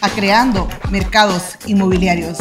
a Creando Mercados Inmobiliarios.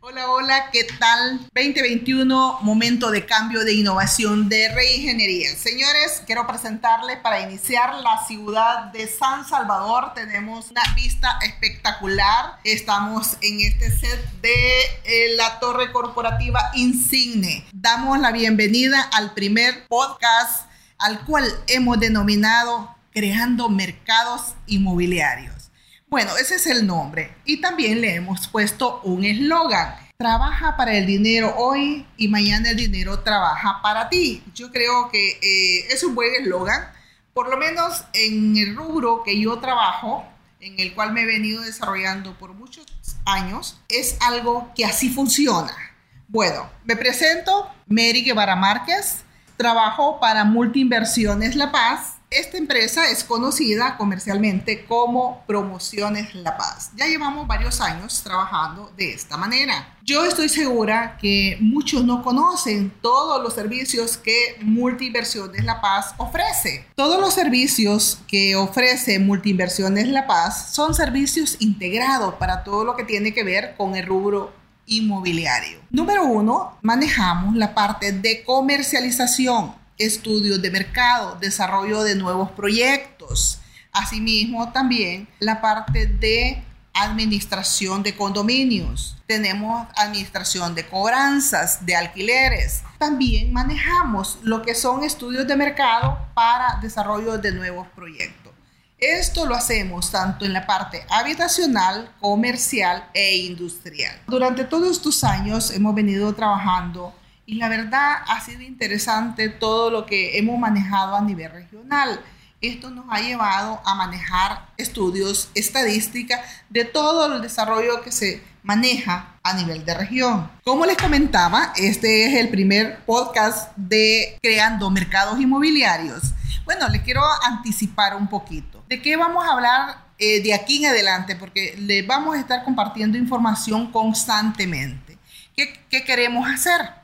Hola, hola, ¿qué tal? 2021, momento de cambio de innovación de reingeniería. Señores, quiero presentarles para iniciar la ciudad de San Salvador. Tenemos una vista espectacular. Estamos en este set de eh, la torre corporativa Insigne. Damos la bienvenida al primer podcast al cual hemos denominado Creando Mercados Inmobiliarios. Bueno, ese es el nombre. Y también le hemos puesto un eslogan. Trabaja para el dinero hoy y mañana el dinero trabaja para ti. Yo creo que eh, es un buen eslogan. Por lo menos en el rubro que yo trabajo, en el cual me he venido desarrollando por muchos años, es algo que así funciona. Bueno, me presento, Mary Guevara Márquez, trabajo para Multiinversiones La Paz. Esta empresa es conocida comercialmente como Promociones La Paz. Ya llevamos varios años trabajando de esta manera. Yo estoy segura que muchos no conocen todos los servicios que Multiinversiones La Paz ofrece. Todos los servicios que ofrece Multiinversiones La Paz son servicios integrados para todo lo que tiene que ver con el rubro inmobiliario. Número uno, manejamos la parte de comercialización, estudios de mercado, desarrollo de nuevos proyectos. Asimismo, también la parte de administración de condominios. Tenemos administración de cobranzas, de alquileres. También manejamos lo que son estudios de mercado para desarrollo de nuevos proyectos. Esto lo hacemos tanto en la parte habitacional, comercial e industrial. Durante todos estos años hemos venido trabajando y la verdad ha sido interesante todo lo que hemos manejado a nivel regional. Esto nos ha llevado a manejar estudios, estadística de todo el desarrollo que se maneja a nivel de región. Como les comentaba, este es el primer podcast de Creando Mercados Inmobiliarios. Bueno, les quiero anticipar un poquito. ¿De qué vamos a hablar eh, de aquí en adelante? Porque les vamos a estar compartiendo información constantemente. ¿Qué, ¿Qué queremos hacer?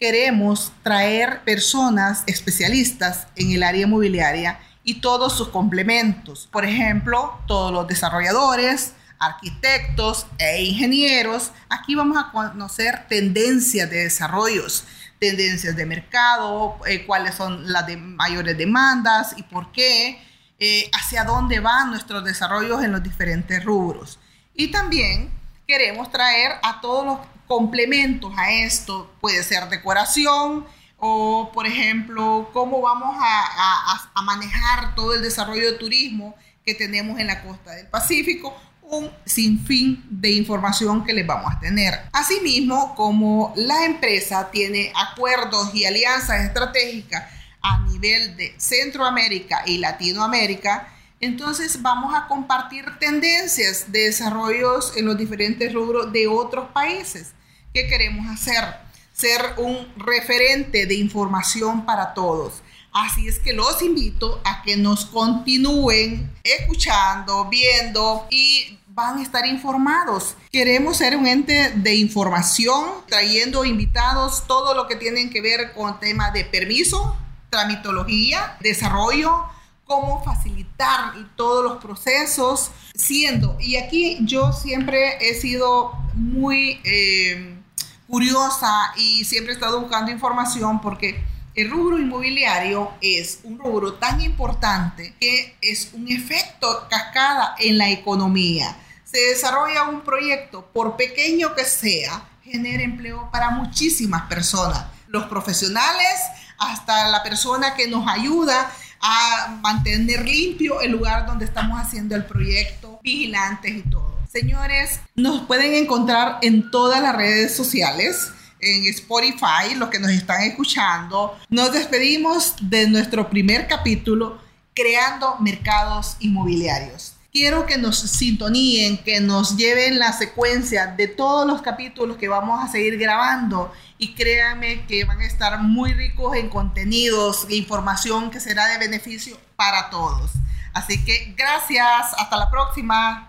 Queremos traer personas especialistas en el área inmobiliaria y todos sus complementos. Por ejemplo, todos los desarrolladores, arquitectos e ingenieros. Aquí vamos a conocer tendencias de desarrollos, tendencias de mercado, eh, cuáles son las mayores demandas y por qué eh, hacia dónde van nuestros desarrollos en los diferentes rubros. Y también queremos traer a todos los complementos a esto, puede ser decoración o, por ejemplo, cómo vamos a, manejar todo el desarrollo de turismo que tenemos en la costa del Pacífico un sinfín de información que les vamos a tener. Asimismo, como la empresa tiene acuerdos y alianzas estratégicas a nivel de Centroamérica y Latinoamérica, entonces vamos a compartir tendencias de desarrollos en los diferentes rubros de otros países. ¿Qué queremos hacer? Ser un referente de información para todos. Así es que los invito a que nos continúen escuchando, viendo y van a estar informados. Queremos ser un ente de información, trayendo invitados todo lo que tienen que ver con tema de permiso, tramitología, desarrollo, cómo facilitar todos los procesos, siendo, y aquí yo siempre he sido muy eh, curiosa y siempre he estado buscando información porque el rubro inmobiliario es un rubro tan importante que es un efecto cascada en la economía. Se desarrolla un proyecto, por pequeño que sea, genera empleo para muchísimas personas. Los profesionales, hasta la persona que nos ayuda a mantener limpio el lugar donde estamos haciendo el proyecto, vigilantes y todo. Señores, nos pueden encontrar en todas las redes sociales, en Spotify, los que nos están escuchando. Nos despedimos de nuestro primer capítulo, Creando Mercados Inmobiliarios. Quiero que nos sintoníen, que nos lleven la secuencia de todos los capítulos que vamos a seguir grabando y créanme que van a estar muy ricos en contenidos e información que será de beneficio para todos. Así que gracias, hasta la próxima.